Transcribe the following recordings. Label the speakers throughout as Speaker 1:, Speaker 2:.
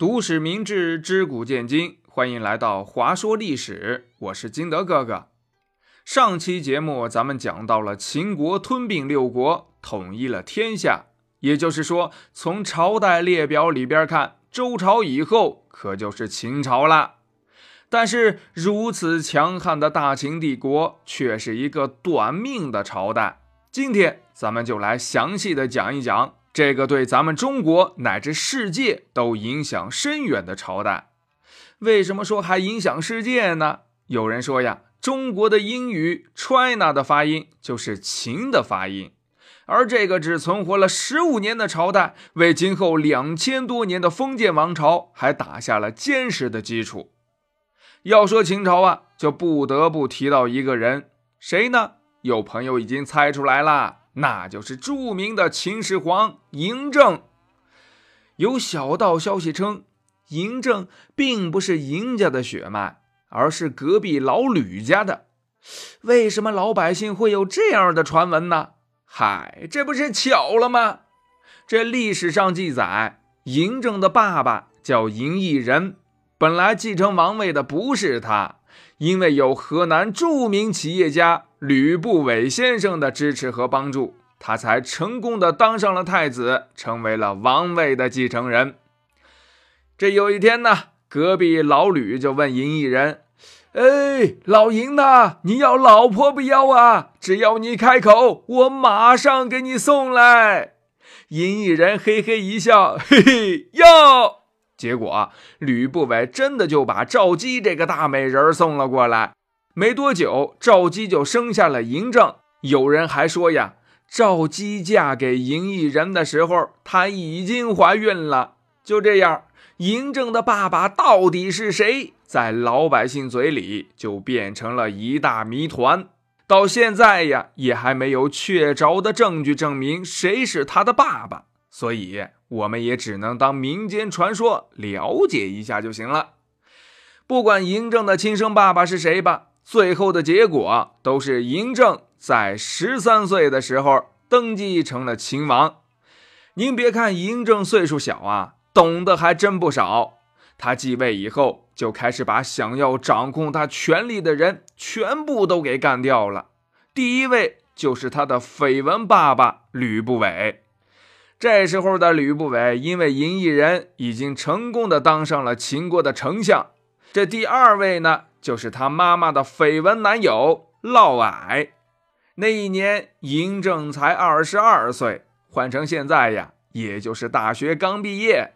Speaker 1: 读史明智，知古见今，欢迎来到华说历史。我是金德哥哥。上期节目咱们讲到了秦国吞并六国，统一了天下。也就是说，从朝代列表里边看，周朝以后可就是秦朝了。但是如此强悍的大秦帝国，却是一个短命的朝代。今天咱们就来详细的讲一讲。这个对咱们中国乃至世界都影响深远的朝代，为什么说还影响世界呢？有人说呀，中国的英语 China 的发音就是秦的发音，而这个只存活了十五年的朝代，为今后两千多年的封建王朝还打下了坚实的基础。要说秦朝啊，就不得不提到一个人，谁呢？有朋友已经猜出来了。那就是著名的秦始皇嬴政。有小道消息称，嬴政并不是嬴家的血脉，而是隔壁老吕家的。为什么老百姓会有这样的传闻呢？嗨，这不是巧了吗？这历史上记载，嬴政的爸爸叫嬴异人，本来继承王位的不是他，因为有河南著名企业家。吕不韦先生的支持和帮助，他才成功的当上了太子，成为了王位的继承人。这有一天呢，隔壁老吕就问嬴异人：“哎，老银呐，你要老婆不要啊？只要你开口，我马上给你送来。”嬴异人嘿嘿一笑：“嘿嘿，要。”结果吕不韦真的就把赵姬这个大美人送了过来。没多久，赵姬就生下了嬴政。有人还说呀，赵姬嫁给嬴异人的时候，她已经怀孕了。就这样，嬴政的爸爸到底是谁，在老百姓嘴里就变成了一大谜团。到现在呀，也还没有确凿的证据证明谁是他的爸爸，所以我们也只能当民间传说了解一下就行了。不管嬴政的亲生爸爸是谁吧。最后的结果都是嬴政在十三岁的时候登基成了秦王。您别看嬴政岁数小啊，懂得还真不少。他继位以后，就开始把想要掌控他权力的人全部都给干掉了。第一位就是他的绯闻爸爸吕不韦。这时候的吕不韦，因为嬴异人已经成功的当上了秦国的丞相。这第二位呢？就是他妈妈的绯闻男友嫪毐。那一年，嬴政才二十二岁，换成现在呀，也就是大学刚毕业。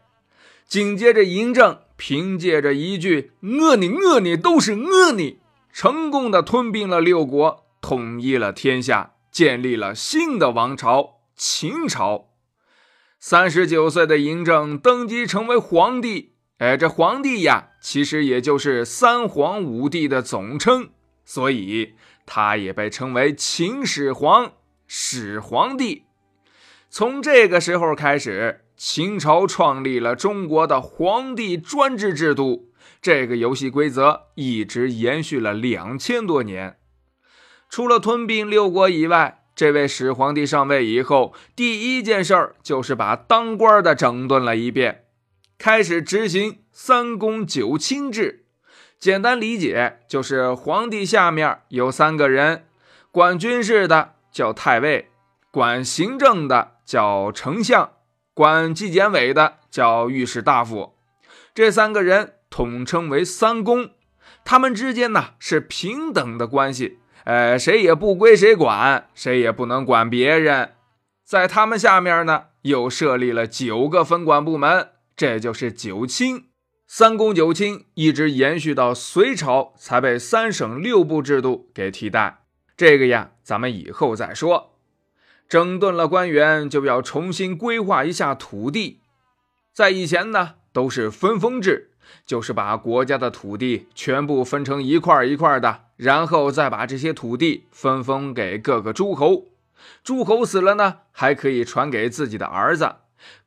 Speaker 1: 紧接着，嬴政凭借着一句“饿你饿你都是饿你”，成功的吞并了六国，统一了天下，建立了新的王朝——秦朝。三十九岁的嬴政登基成为皇帝。哎，这皇帝呀，其实也就是三皇五帝的总称，所以他也被称为秦始皇、始皇帝。从这个时候开始，秦朝创立了中国的皇帝专制制度。这个游戏规则一直延续了两千多年。除了吞并六国以外，这位始皇帝上位以后，第一件事儿就是把当官的整顿了一遍。开始执行三公九卿制，简单理解就是皇帝下面有三个人，管军事的叫太尉，管行政的叫丞相，管纪检委的叫御史大夫。这三个人统称为三公，他们之间呢是平等的关系，呃，谁也不归谁管，谁也不能管别人。在他们下面呢，又设立了九个分管部门。这就是九卿，三公九卿一直延续到隋朝，才被三省六部制度给替代。这个呀，咱们以后再说。整顿了官员，就要重新规划一下土地。在以前呢，都是分封制，就是把国家的土地全部分成一块一块的，然后再把这些土地分封给各个诸侯。诸侯死了呢，还可以传给自己的儿子。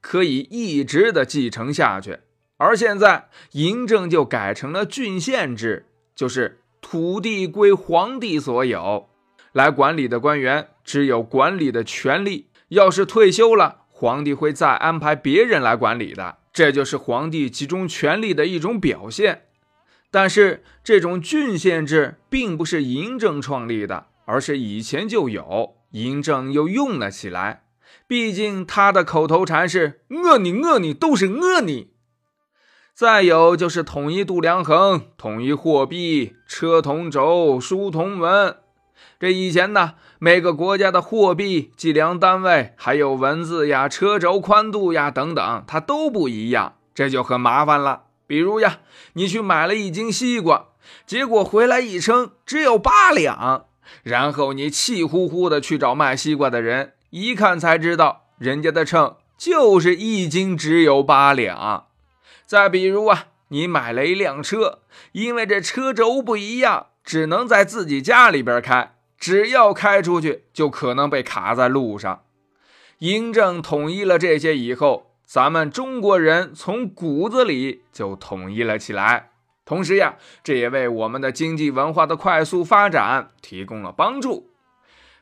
Speaker 1: 可以一直的继承下去，而现在嬴政就改成了郡县制，就是土地归皇帝所有，来管理的官员只有管理的权利。要是退休了，皇帝会再安排别人来管理的，这就是皇帝集中权力的一种表现。但是，这种郡县制并不是嬴政创立的，而是以前就有，嬴政又用了起来。毕竟他的口头禅是“饿你饿你都是饿你”。再有就是统一度量衡、统一货币、车同轴、书同文。这以前呢，每个国家的货币、计量单位，还有文字呀、车轴宽度呀等等，它都不一样，这就很麻烦了。比如呀，你去买了一斤西瓜，结果回来一称只有八两，然后你气呼呼的去找卖西瓜的人。一看才知道，人家的秤就是一斤只有八两。再比如啊，你买了一辆车，因为这车轴不一样，只能在自己家里边开，只要开出去就可能被卡在路上。嬴政统一了这些以后，咱们中国人从骨子里就统一了起来。同时呀，这也为我们的经济文化的快速发展提供了帮助。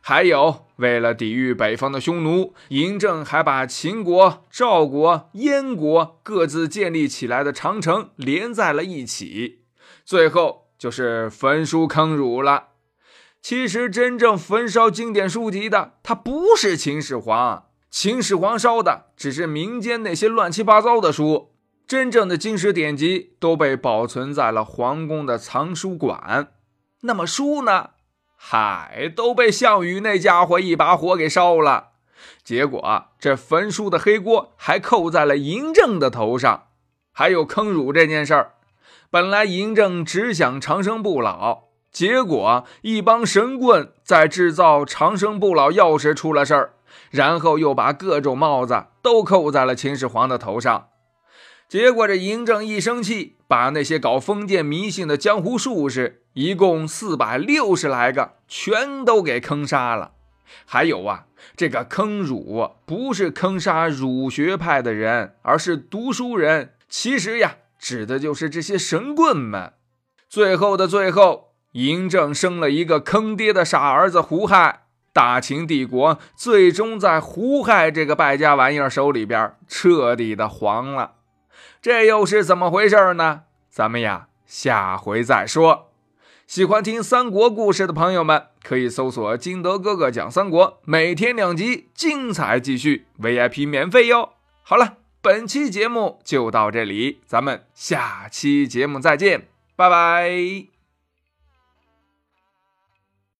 Speaker 1: 还有，为了抵御北方的匈奴，嬴政还把秦国、赵国、燕国各自建立起来的长城连在了一起。最后就是焚书坑儒了。其实，真正焚烧经典书籍的，他不是秦始皇，秦始皇烧的只是民间那些乱七八糟的书。真正的经史典籍都被保存在了皇宫的藏书馆。那么书呢？嗨，都被项羽那家伙一把火给烧了，结果这焚书的黑锅还扣在了嬴政的头上。还有坑儒这件事儿，本来嬴政只想长生不老，结果一帮神棍在制造长生不老药时出了事儿，然后又把各种帽子都扣在了秦始皇的头上。结果这嬴政一生气，把那些搞封建迷信的江湖术士。一共四百六十来个，全都给坑杀了。还有啊，这个坑儒不是坑杀儒学派的人，而是读书人。其实呀，指的就是这些神棍们。最后的最后，嬴政生了一个坑爹的傻儿子胡亥，大秦帝国最终在胡亥这个败家玩意儿手里边彻底的黄了。这又是怎么回事呢？咱们呀，下回再说。喜欢听三国故事的朋友们，可以搜索“金德哥哥讲三国”，每天两集，精彩继续，VIP 免费哟。好了，本期节目就到这里，咱们下期节目再见，拜拜。